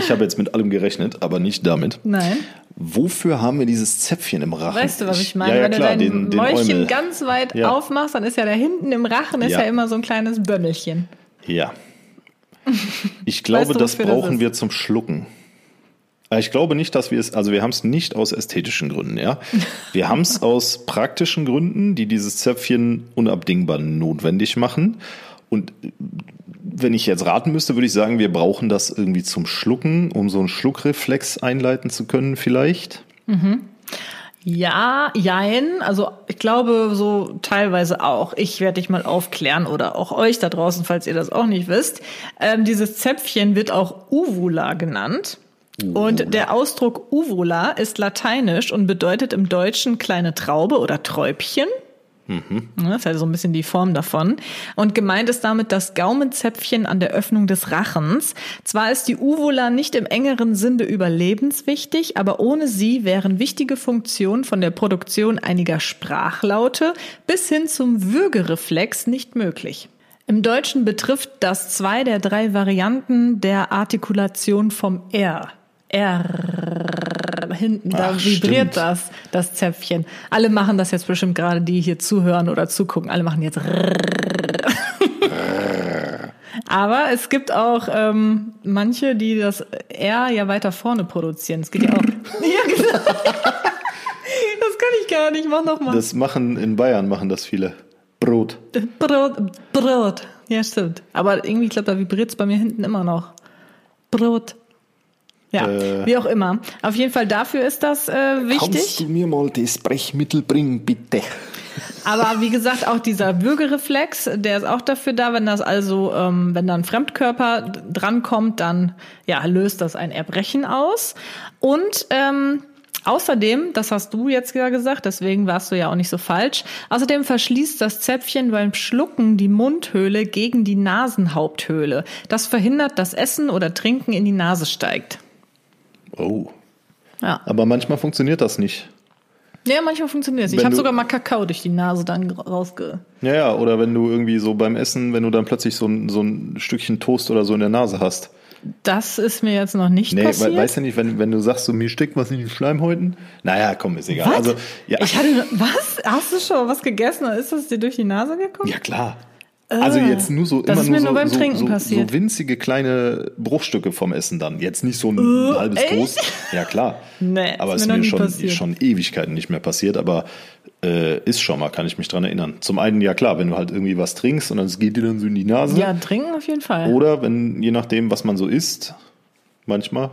Ich habe jetzt mit allem gerechnet, aber nicht damit. Nein. Wofür haben wir dieses Zäpfchen im Rachen? Weißt du, was ich meine? Ja, ja, Wenn klar, du dein den, Mäulchen ganz weit Ja. aufmachst, dann ist ja da hinten im Rachen ist ja, Ja. immer so ein kleines Bömmelchen. Ja. Ich glaube, Weißt du, das das brauchen ist? wir zum Schlucken. Äh, Ich glaube nicht, dass wir es, also wir haben es nicht aus ästhetischen Gründen, ja. Wir haben es aus praktischen Gründen, die dieses Zäpfchen unabdingbar notwendig machen. Und äh, wenn ich jetzt raten müsste, würde ich sagen, wir brauchen das irgendwie zum Schlucken, um so einen Schluckreflex einleiten zu können, vielleicht. Ja, jein. Also ich glaube so teilweise auch. Ich werde dich mal aufklären oder auch euch da draußen, falls ihr das auch nicht wisst. Ähm, dieses Zäpfchen wird auch Uvula genannt. Und der Ausdruck Uvula ist lateinisch und bedeutet im Deutschen kleine Traube oder Träubchen. Ja, Das ist ja so ein bisschen die Form davon. Und gemeint ist damit das Gaumenzäpfchen an der Öffnung des Rachens. Zwar ist die Uvula nicht im engeren Sinne überlebenswichtig, aber ohne sie wären wichtige Funktionen von der Produktion einiger Sprachlaute bis hin zum Würgereflex nicht möglich. Im Deutschen betrifft das zwei der drei Varianten der Artikulation vom R. R hinten, da Ach, vibriert stimmt. das, das Zäpfchen. Alle machen das jetzt bestimmt gerade, die hier zuhören oder zugucken. Alle machen jetzt. Aber es gibt auch ähm, manche, die das R ja weiter vorne produzieren. Es geht ja auch. ja, genau. Das kann ich gar nicht. Mach noch mal. Das machen, in Bayern machen das viele. Brot. Brot, Brot. Ja, stimmt. Aber irgendwie, ich glaube, da vibriert es bei mir hinten immer noch. Brot. Ja, Äh. wie auch immer. Auf jeden Fall dafür ist das äh, wichtig. mir mal das Brechmittel bringen, bitte? Aber wie gesagt, auch dieser Würgereflex, der ist auch dafür da, wenn das also, ähm, wenn da ein Fremdkörper drankommt, dann ja, löst das ein Erbrechen aus. Und ähm, außerdem, das hast du jetzt ja gesagt, deswegen warst du ja auch nicht so falsch, außerdem verschließt das Zäpfchen beim Schlucken die Mundhöhle gegen die Nasenhaupthöhle. Das verhindert, dass Essen oder Trinken in die Nase steigt. Oh. Ja, Aber manchmal funktioniert das nicht. ja manchmal funktioniert es. Ich habe sogar mal Kakao durch die Nase dann rausge... Ja, ja, oder wenn du irgendwie so beim Essen, wenn du dann plötzlich so ein, so ein Stückchen Toast oder so in der Nase hast. Das ist mir jetzt noch nicht Nee, passiert. we weißt du nicht, wenn, wenn du sagst, so, mir steckt was in den Schleimhäuten? Naja, komm, ist egal. Was? Also, ja, Ich hatte, was? Hast du schon was gegessen? Ist das dir durch die Nase gekommen? ja klar. Also jetzt nur so Das immer ist nur, nur beim so, Trinken so, passiert. so winzige kleine Bruchstücke vom Essen dann. Jetzt nicht so ein halbes echt? Toast. Ja klar. Nee, aber ist ist mir schon, passiert. schon Ewigkeiten nicht mehr passiert, aber äh, ist schon mal, kann ich mich dran erinnern. Zum einen, ja klar, wenn du halt irgendwie was trinkst und dann es geht dir dann so in die Nase. Ja, trinken auf jeden Fall. Oder wenn, je nachdem, was man so isst, manchmal.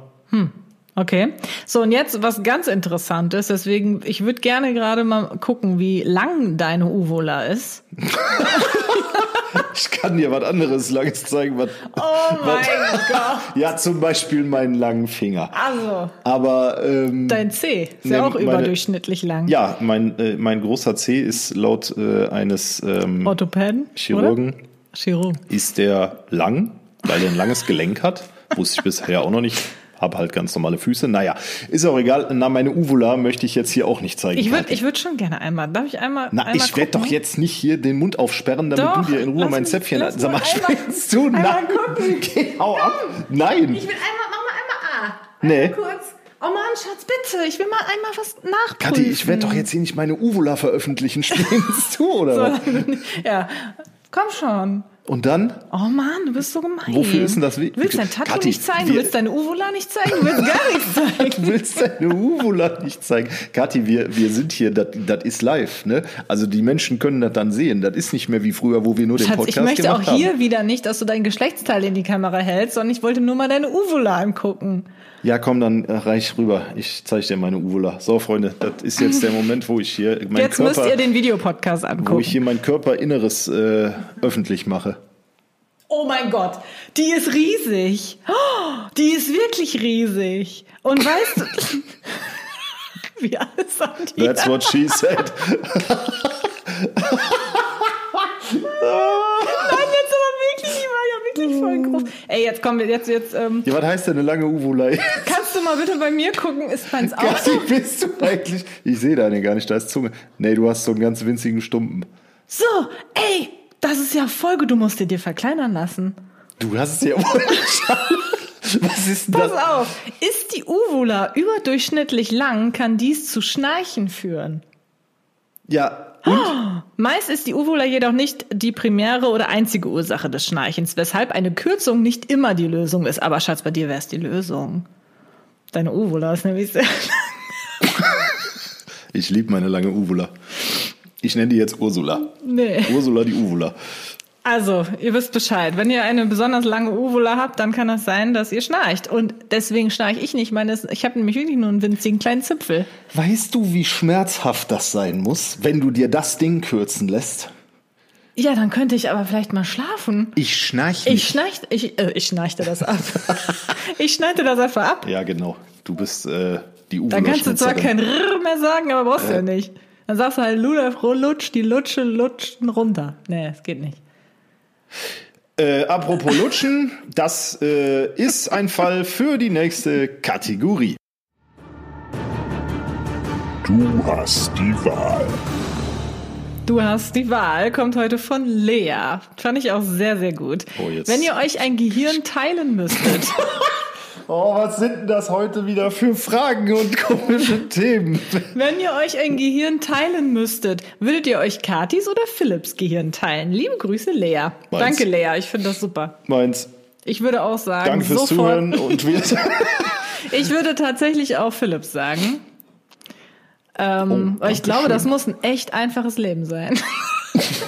Okay. So, und jetzt was ganz Interessantes. Deswegen, ich würde gerne gerade mal gucken, wie lang deine Uvula ist. Ich kann dir was anderes Langes zeigen. Was, Oh mein Gott. ja, zum Beispiel meinen langen Finger. Also, Aber ähm, dein C ist Nee, ja auch meine- überdurchschnittlich lang. ja, mein, äh, mein großer C ist laut äh, eines ähm, Orthopäden? Chirurgen Oder? Chirurg. ist der lang, weil er ein langes Gelenk hat. Wusste ich bisher auch noch nicht. Habe halt ganz normale Füße. Naja, ist auch egal. Na, meine Uvula möchte ich jetzt hier auch nicht zeigen. Ich würde ich würd schon gerne einmal. Darf ich einmal? Na, einmal ich werde doch jetzt nicht hier den Mund aufsperren, damit Doch, du dir in Ruhe mein mich- Zäpfchen. lass Sag mal, spinnst du? Nein. gucken. Geh, hau ab. Nein. Ich will einmal, mach mal einmal A. Nee. Kurz. Oh Mann, Schatz, bitte. Ich will mal einmal was nachprüfen. Kathi, ich werde doch jetzt hier nicht meine Uvula veröffentlichen. Spinnst du oder was? ja, komm schon. Und dann? Oh Mann, du bist so gemein. Wofür ist denn das? Du willst dein Tattoo Kathi, nicht zeigen, du willst deine Uvola nicht zeigen, du willst gar nichts zeigen. Du willst deine Uvula nicht zeigen. Kathi, wir, wir sind hier, das ist live. Ne? Also die Menschen können das dann sehen. Das ist nicht mehr wie früher, wo wir nur den Schatz, Podcast ich möchte auch gemacht hier haben. wieder nicht, dass du dein Geschlechtsteil in die Kamera hältst, sondern ich wollte nur mal deine Uvola angucken. Ja, komm, dann äh, reich rüber. Ich zeige dir meine Uvula. So, Freunde, das ist jetzt der Moment, wo ich hier mein Jetzt müsst Körper, ihr den Videopodcast wo angucken. ich hier mein Körperinneres äh, öffentlich mache. Oh mein Gott, die ist riesig. Oh, die ist wirklich riesig. Und weißt du, wie alles an die That's what she said. Nein, jetzt aber wirklich, die war ja wirklich voll groß. Ey, jetzt kommen wir, jetzt, jetzt, ähm, Ja, was heißt denn eine lange Uvula? kannst du mal bitte bei mir gucken, ist meins auch? Kathi, bist du eigentlich? Ich sehe deine gar nicht, da ist Zunge. Nee, du hast so einen ganz winzigen Stumpen. So, ey, das ist ja gut, du musst dir dir verkleinern lassen. Du hast es ja wohl Was ist denn Pass das? auf, ist die Uvula überdurchschnittlich lang, kann dies zu Schnarchen führen. Ja, Meist ist die Uvula jedoch nicht die primäre oder einzige Ursache des Schnarchens, weshalb eine Kürzung nicht immer die Lösung ist. Aber Schatz, bei dir wäre es die Lösung. Deine Uvula ist nämlich sehr ich liebe meine lange Uvula. Ich nenne die jetzt Ursula. Nee. Ursula die Uvula. Also, ihr wisst Bescheid. Wenn ihr eine besonders lange Uvula habt, dann kann das sein, dass ihr schnarcht. Und deswegen schnarche ich nicht. Meine, ich habe nämlich wirklich nur einen winzigen kleinen Zipfel. Weißt du, wie schmerzhaft das sein muss, wenn du dir das Ding kürzen lässt? Ja, dann könnte ich aber vielleicht mal schlafen. Ich schnarch Ich schnarchte, ich, äh, ich schnarchte das ab. ich schneide das einfach ab. Ja, genau. Du bist äh, die Uvula. Dann kannst du zwar kein Rrr mehr sagen, aber brauchst du ja nicht. Dann sagst du halt, Ludolf lutsch, die Lutsche lutschen runter. Nee, es geht nicht. Äh, apropos Lutschen, das äh, ist ein Fall für die nächste Kategorie. Du hast die Wahl. Du hast die Wahl, kommt heute von Lea. Fand ich auch sehr, sehr gut. Oh, Wenn ihr euch ein Gehirn teilen müsstet, Oh, was sind denn das heute wieder für Fragen und komische Themen? wenn ihr euch ein Gehirn teilen müsstet, würdet ihr euch Katis oder Philips Gehirn teilen? Liebe Grüße, Lea. Meins. Danke, Lea. Ich finde das super. Meins. Ich würde auch sagen, Danke fürs sofort. Zuhören und wir. Ich würde tatsächlich auch Philips sagen. Ähm, Oh, weil ich glaube, schön. das muss ein echt einfaches Leben sein.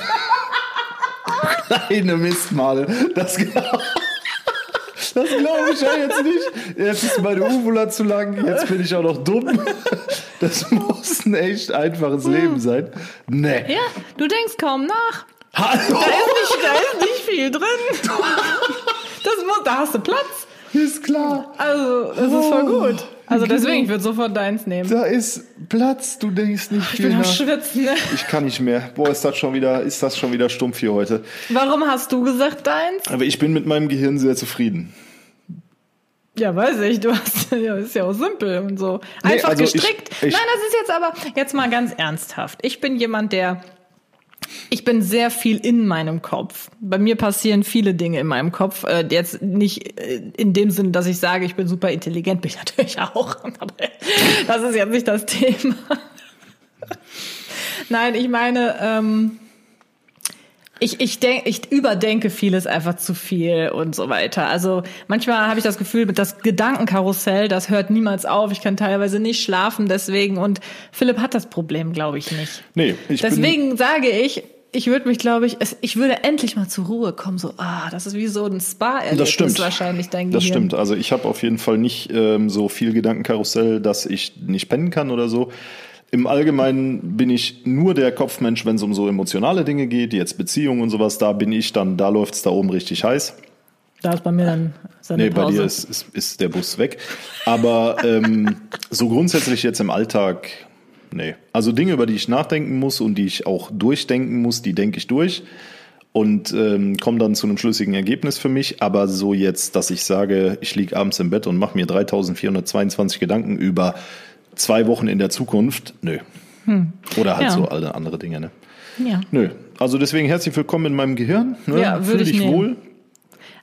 Eine Mistmale. Das, glaub- das glaube ich ja jetzt nicht. Jetzt ist meine Uvula zu lang, jetzt bin ich auch noch dumm. Das muss ein echt einfaches Leben sein. Nee. ja, du denkst kaum nach. Hallo! Da ist nicht, da ist nicht viel drin. Das muss, da hast du Platz. Ist klar. Also, das ist voll Oh. gut. Also deswegen, ich würde sofort deins nehmen. Da ist Platz, du denkst nicht Ich viel bin am nach. Schwitzen. Ne? Ich kann nicht mehr. Boah, ist das schon wieder, ist das schon wieder stumpf hier heute. Warum hast du gesagt deins? Aber ich bin mit meinem Gehirn sehr zufrieden. Ja, weiß ich. Du hast, ja, ist ja auch simpel und so. Nee, Einfach also ich- gestrickt. ich- Nein, das ist jetzt aber, jetzt mal ganz ernsthaft. Ich bin jemand, der, ich bin sehr viel in meinem Kopf. Bei mir passieren viele Dinge in meinem Kopf. Äh, jetzt nicht äh, in dem Sinne, dass ich sage, ich bin super intelligent, bin ich natürlich auch. Aber das ist jetzt nicht das Thema. Nein, ich meine, ähm, ich, ich, denk, ich überdenke vieles einfach zu viel und so weiter. Also manchmal habe ich das Gefühl, das Gedankenkarussell, das hört niemals auf. Ich kann teilweise nicht schlafen deswegen. Und Philipp hat das Problem, glaube ich, nicht. Nee, ich Deswegen sage ich, ich würde mich, glaube ich, es, ich würde endlich mal zur Ruhe kommen. So, ah, das ist wie so ein Spa-Erlebnis das stimmt. wahrscheinlich dein Gehirn. Das stimmt. Also ich habe auf jeden Fall nicht ähm, so viel Gedankenkarussell, dass ich nicht pennen kann oder so. Im Allgemeinen bin ich nur der Kopfmensch, wenn es um so emotionale Dinge geht, jetzt Beziehungen und sowas. Da bin ich dann, da läuft's da oben richtig heiß. Da ist bei mir dann seine Nee, bei Pause. dir ist, ist, ist der Bus weg. Aber ähm, so grundsätzlich jetzt im Alltag, nee. Also Dinge, über die ich nachdenken muss und die ich auch durchdenken muss, die denke ich durch und ähm, komme dann zu einem schlüssigen Ergebnis für mich. Aber so jetzt, dass ich sage, ich liege abends im Bett und mache mir 3422 Gedanken über zwei Wochen in der Zukunft, nö. Oder halt Hm. Ja. so alle andere Dinge, ne? ja. Nö. Also deswegen herzlich willkommen in meinem Gehirn. Ne? Ja, würde Fühl ich dich nehmen. wohl.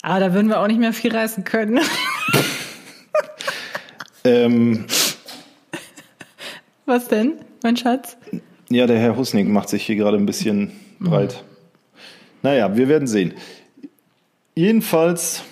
Aber da würden wir auch nicht mehr viel reißen können. Ähm, Was denn, mein Schatz? Ja, der Herr Husnik macht sich hier gerade ein bisschen breit. Naja, wir werden sehen. Jedenfalls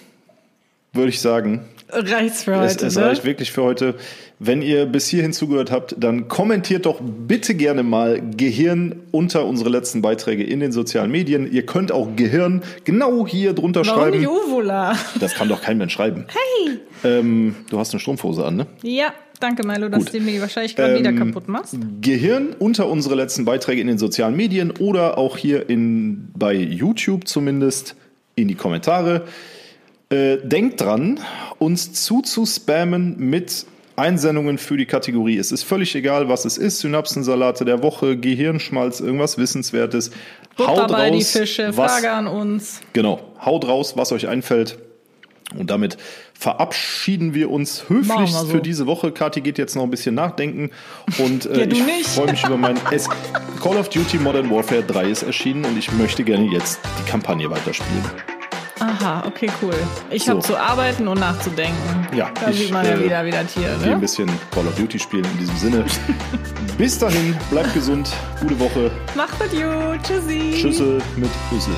würde ich sagen, Reicht's für heute. es, es ne? reicht wirklich für heute. Wenn ihr bis hierhin zugehört habt, dann kommentiert doch bitte gerne mal Gehirn unter unsere letzten Beiträge in den sozialen Medien. Ihr könnt auch Gehirn genau hier drunter Warum schreiben. nicht Uvola? Das kann doch kein Mensch schreiben. Hey! Ähm, du hast eine Strumpfhose an, ne? Ja, danke Milo, dass Gut. du mir wahrscheinlich gerade wieder Ähm, kaputt machst. Gehirn unter unsere letzten Beiträge in den sozialen Medien oder auch hier in, bei YouTube zumindest in die Kommentare. Äh, denkt dran, uns zuzuspammen mit Einsendungen für die Kategorie. Es ist völlig egal, was es ist. Synapsensalate der Woche, Gehirnschmalz, irgendwas Wissenswertes. Butter bei die raus, Fische, was, Frage an uns. Genau, haut raus, was euch einfällt. Und damit verabschieden wir uns höflichst wir so. für diese Woche. Kathi geht jetzt noch ein bisschen nachdenken. Und äh, Ja, ich freue mich über mein es Call of Duty Modern Warfare 3 ist erschienen und ich möchte gerne jetzt die Kampagne weiterspielen. Aha, okay, cool. Ich So. habe zu arbeiten und nachzudenken. Ja, da ich, sieht man ja äh, wieder, wieder Tier. Gehe ein Ne? bisschen Call of Duty spielen in diesem Sinne. Bis dahin, bleibt gesund, gute Woche. Macht gut, Tschüssi. Schüssel mit Rüssel.